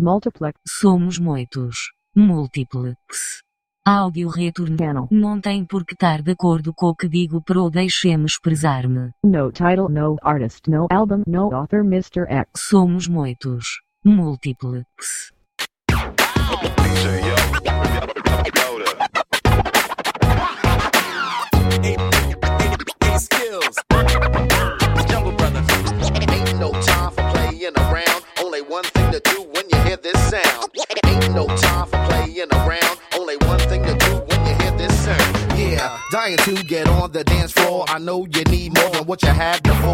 Multiplex. Somos muitos. Múltiplex. Áudio retorno. Channel. Não tem por que estar de acordo com o que digo pro deixe-me expressar-me. No title, no artist, no album, no author, Mr. X. Somos muitos. Múltiplex. The dance floor. I know you need more than what you had before.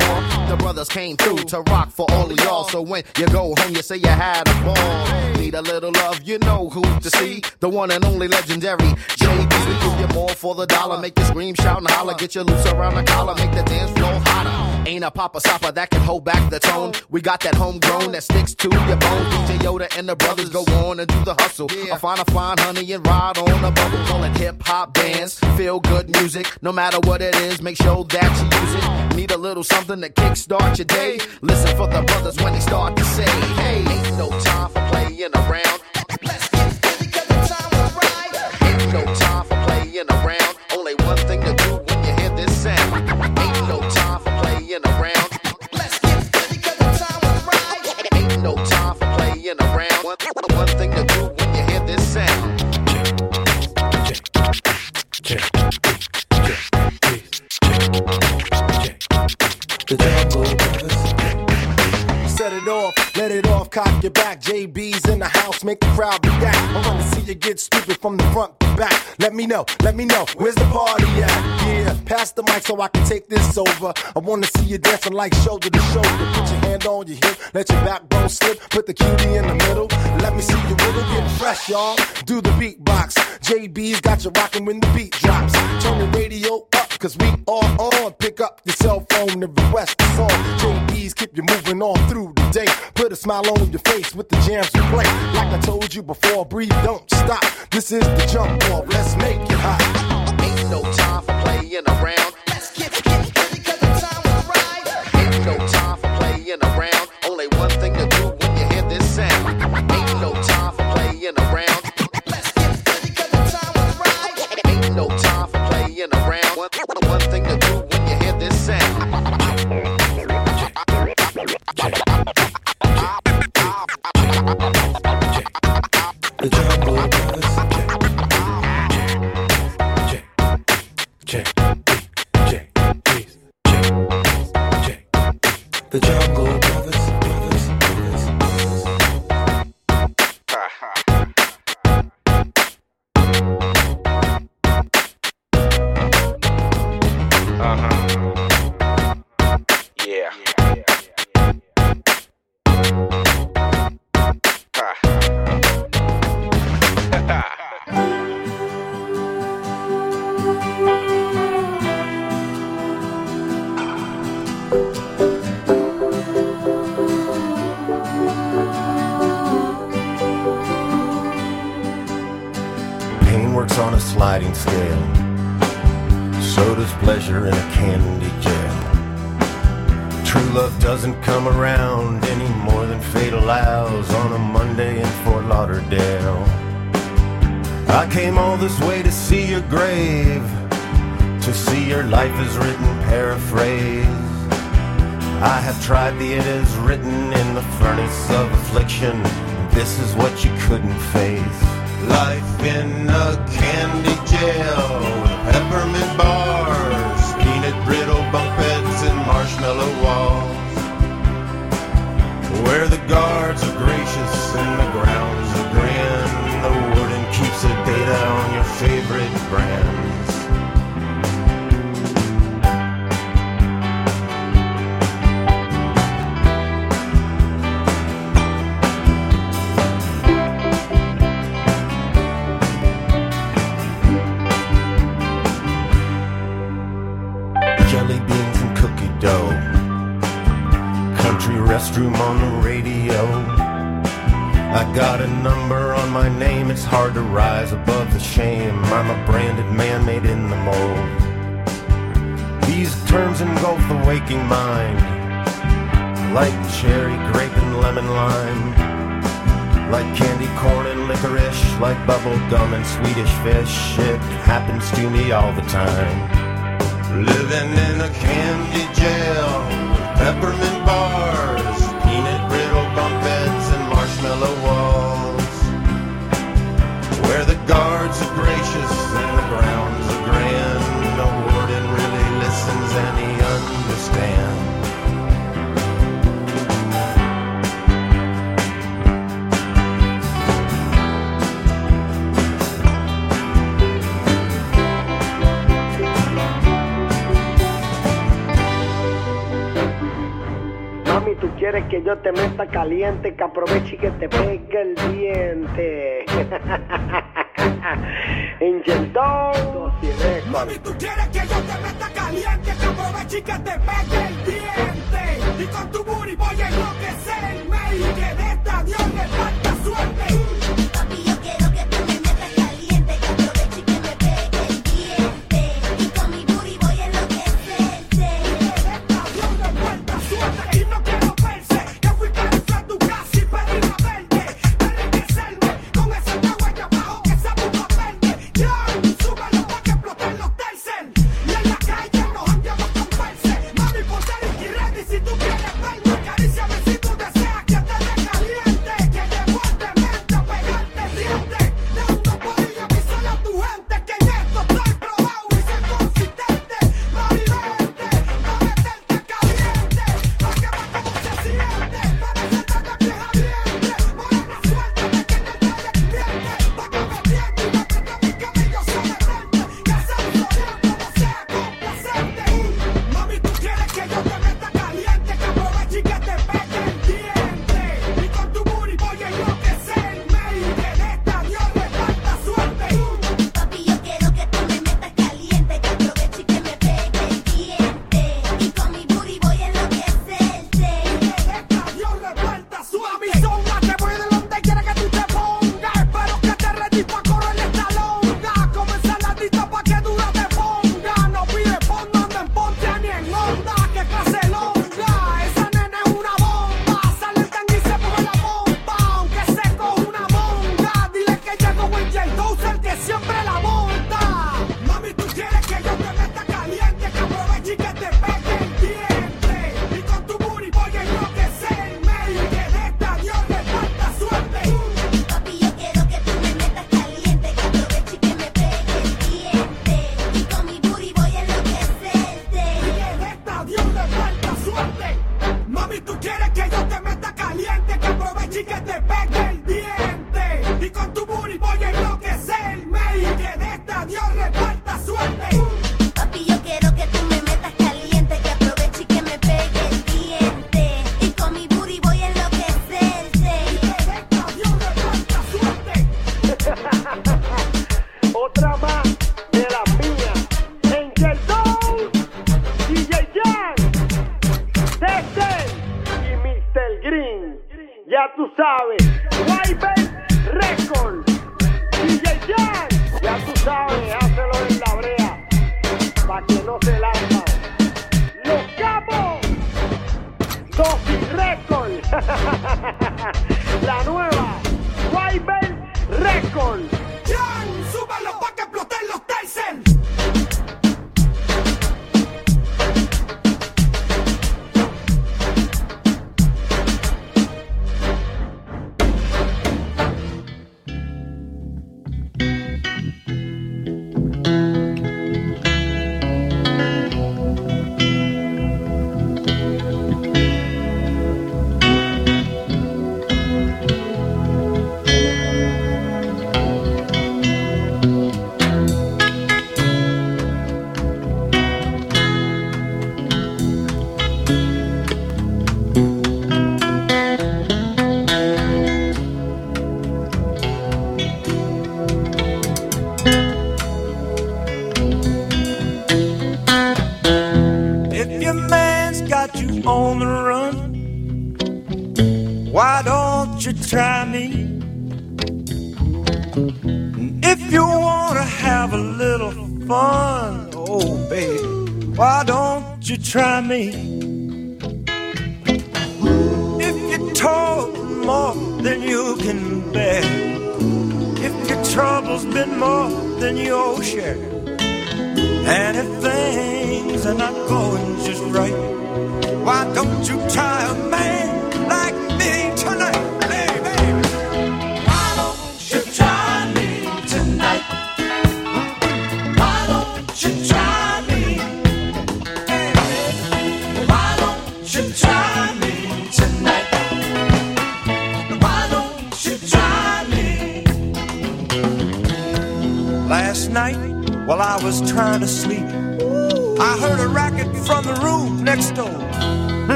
The brothers came through to rock for all of y'all. So when you go home, you say you had a ball. Need a little love, you know who to see. The one and only legendary JB. We give you more for the dollar. Make you scream, shout, and holler. Get you loose around the collar. Make the dance floor hotter. Ain't a papa stopper that can hold back the tone. We got that homegrown that sticks to your bones. DJ Yoda and the brothers go on and do the hustle. I find a fine honey and ride on a bubble. Call it hip hop dance. Feel good music. No matter what it is, make sure that you use it. Need a little something to kickstart your day. Listen for the brothers when they start to say, hey, ain't no time for playing around. Let's get busy the time is right. Ain't no time for playing around. The Brothers. Set it off, let it off, cock your back. JB's in the house, make the crowd react. I wanna see you get stupid from the front to back. Let me know, let me know, where's the party at? Yeah, pass the mic so I can take this over. I wanna see you dancing like shoulder to shoulder. Put your hand on your hip, let your backbone slip. Put the cutie in the middle. Let me see you wiggle, get fresh, y'all. Do the beatbox. JB's got you rocking when the beat drops. Turn the radio up, cause we are on. Pick up your cell phone and request the song. JB's keep you moving on through the day. Put a smile on your face with the jams we play. Like I told you before, breathe, don't stop. This is the jump off, let's make it hot. Ain't no time for playing around. Let's get get busy 'cause the time is right. Ain't no time for playing around. The I came all this way to see your grave, to see your life is written paraphrase. I have tried the it is written in the furnace of affliction. This is what you couldn't face. Life in a candy jail with peppermint bars, peanut brittle bunk beds, and marshmallow walls. Where the guards are gracious and the grounds the data on your favorite brands. jelly beans and cookie dough. Country restroom on the radio. I got a number on my name, it's hard to rise above the shame. I'm a branded man made in the mold. These terms engulf the waking mind, like cherry, grape, and lemon lime. Like candy corn and licorice, like bubble gum and Swedish fish. It happens to me all the time. Living in a candy jail, peppermint quieres que yo te meta caliente, que aproveche y que te pegue el diente. Angel Dog, Mami, tú quieres que yo te meta caliente, que aproveche y que te pegue el diente. Y con tu booty voy a enloquecer el medio, que de esta Dios le falta suerte.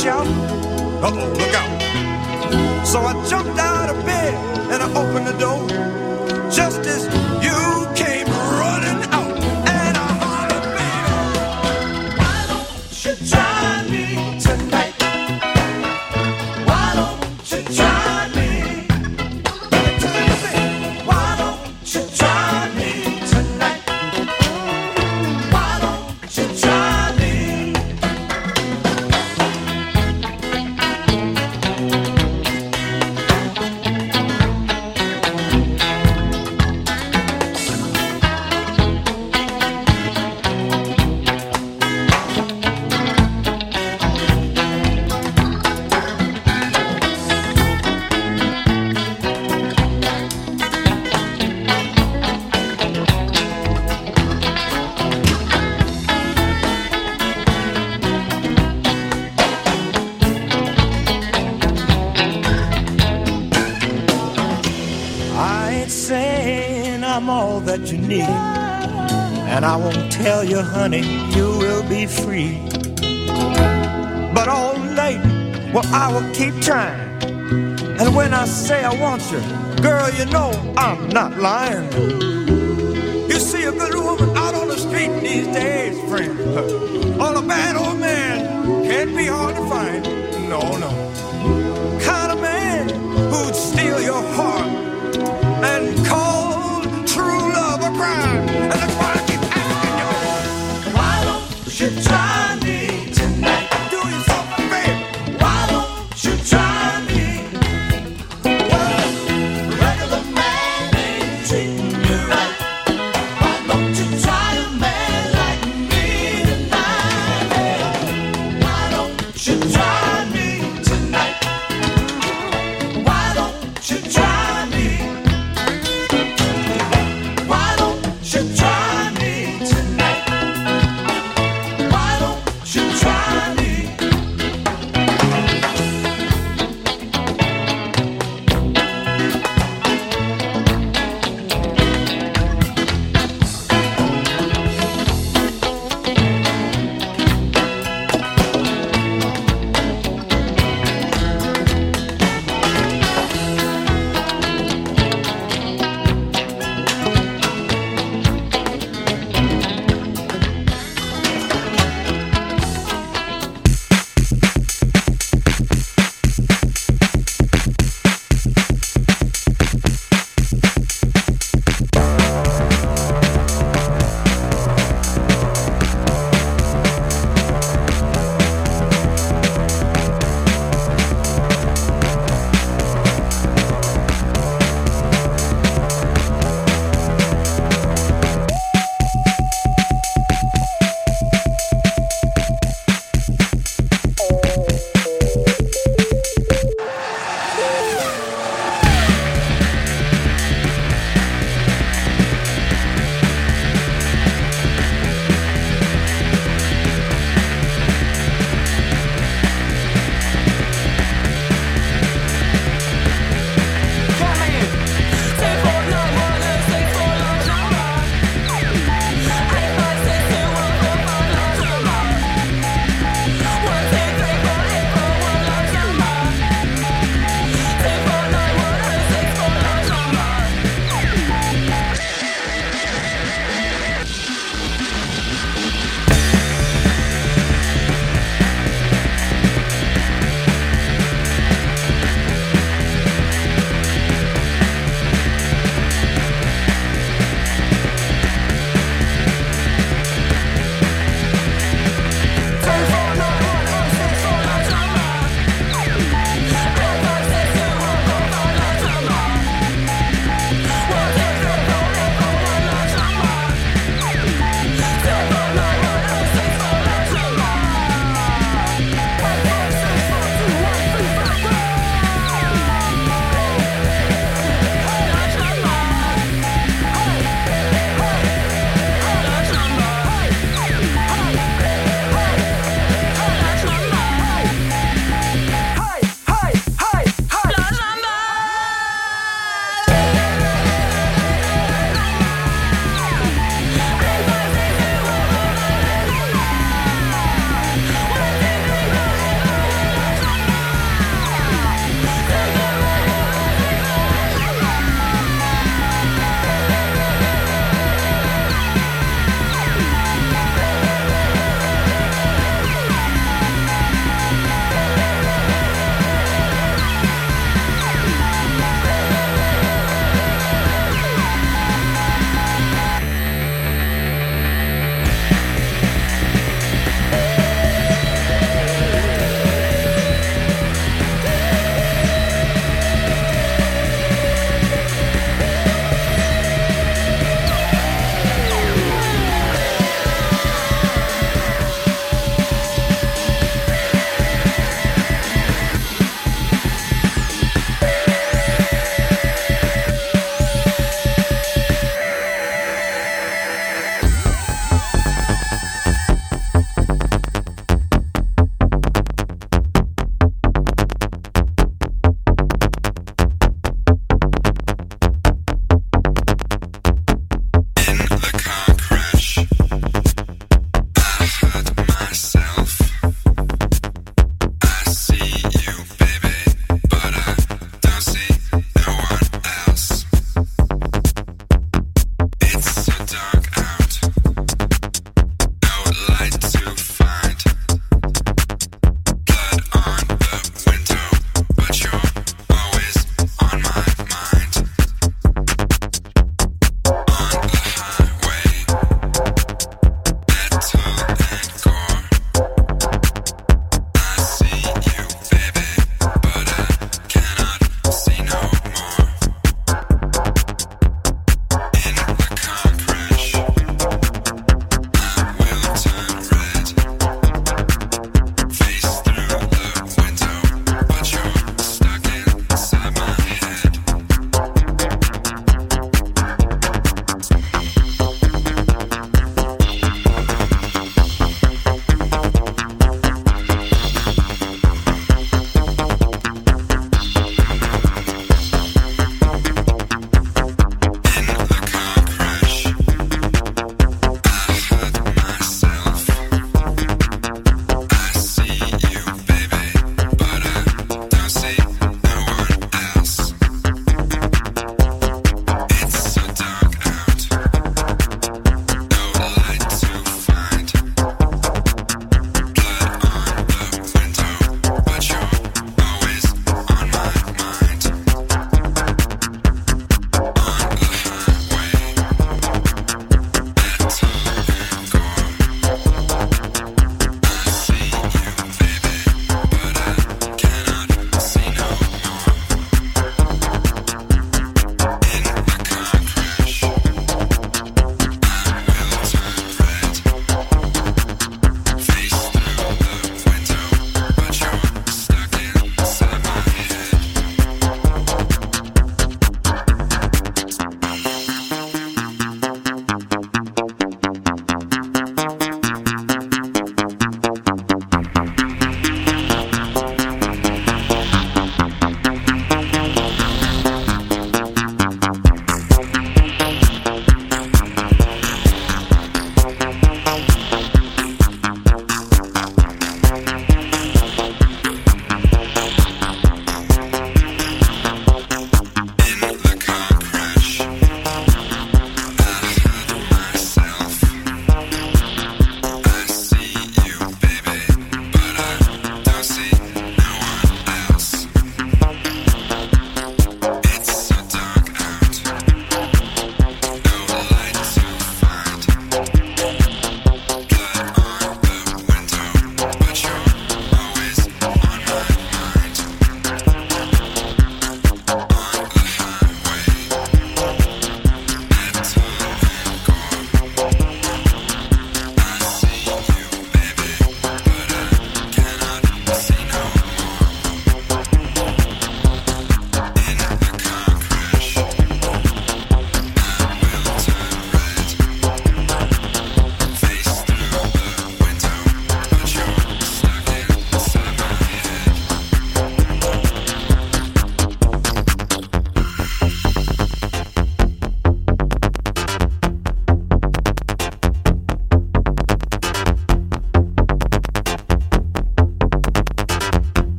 shout. Uh oh, look out. So I jumped out of bed and I opened the door. Just as honey, you will be free. But all night, well, I will keep trying. And when I say I want you, girl, you know I'm not lying. You see a good woman out on the street these days, friend. all a bad old man can't be hard to find. No, no.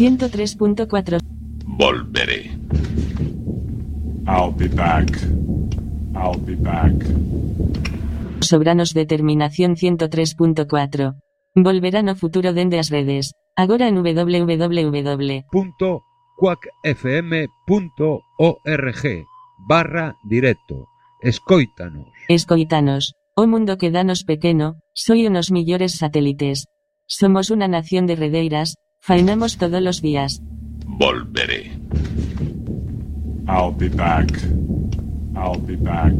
103.4 Volveré. I'll be back. I'll be back. Sobranos Determinación 103.4. Volverá no futuro dende as redes. Agora en www. punto quackfm.org barra directo. Escoítanos. Escoitanos. O mundo que danos pequeno, soy unos millores satélites. Somos una nación de redeiras, faenamos todos los días. Volveré. I'll be back. I'll be back.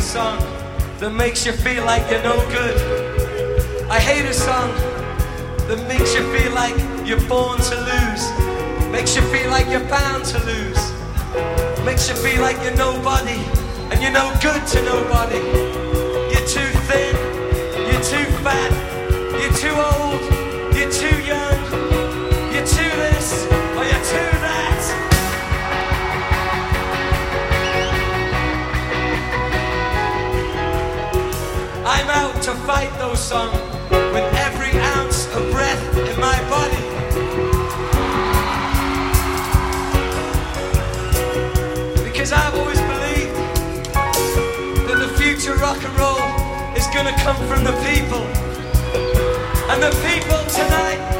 a song that makes you feel like you're no good. I hate a song that makes you feel like you're born to lose. Makes you feel like you're bound to lose. Makes you feel like you're nobody and you're no good to nobody. You're too thin, you're too fat, you're too old. fight those songs with every ounce of breath in my body. Because I've always believed that the future rock and roll is going to come from the people. And the people tonight.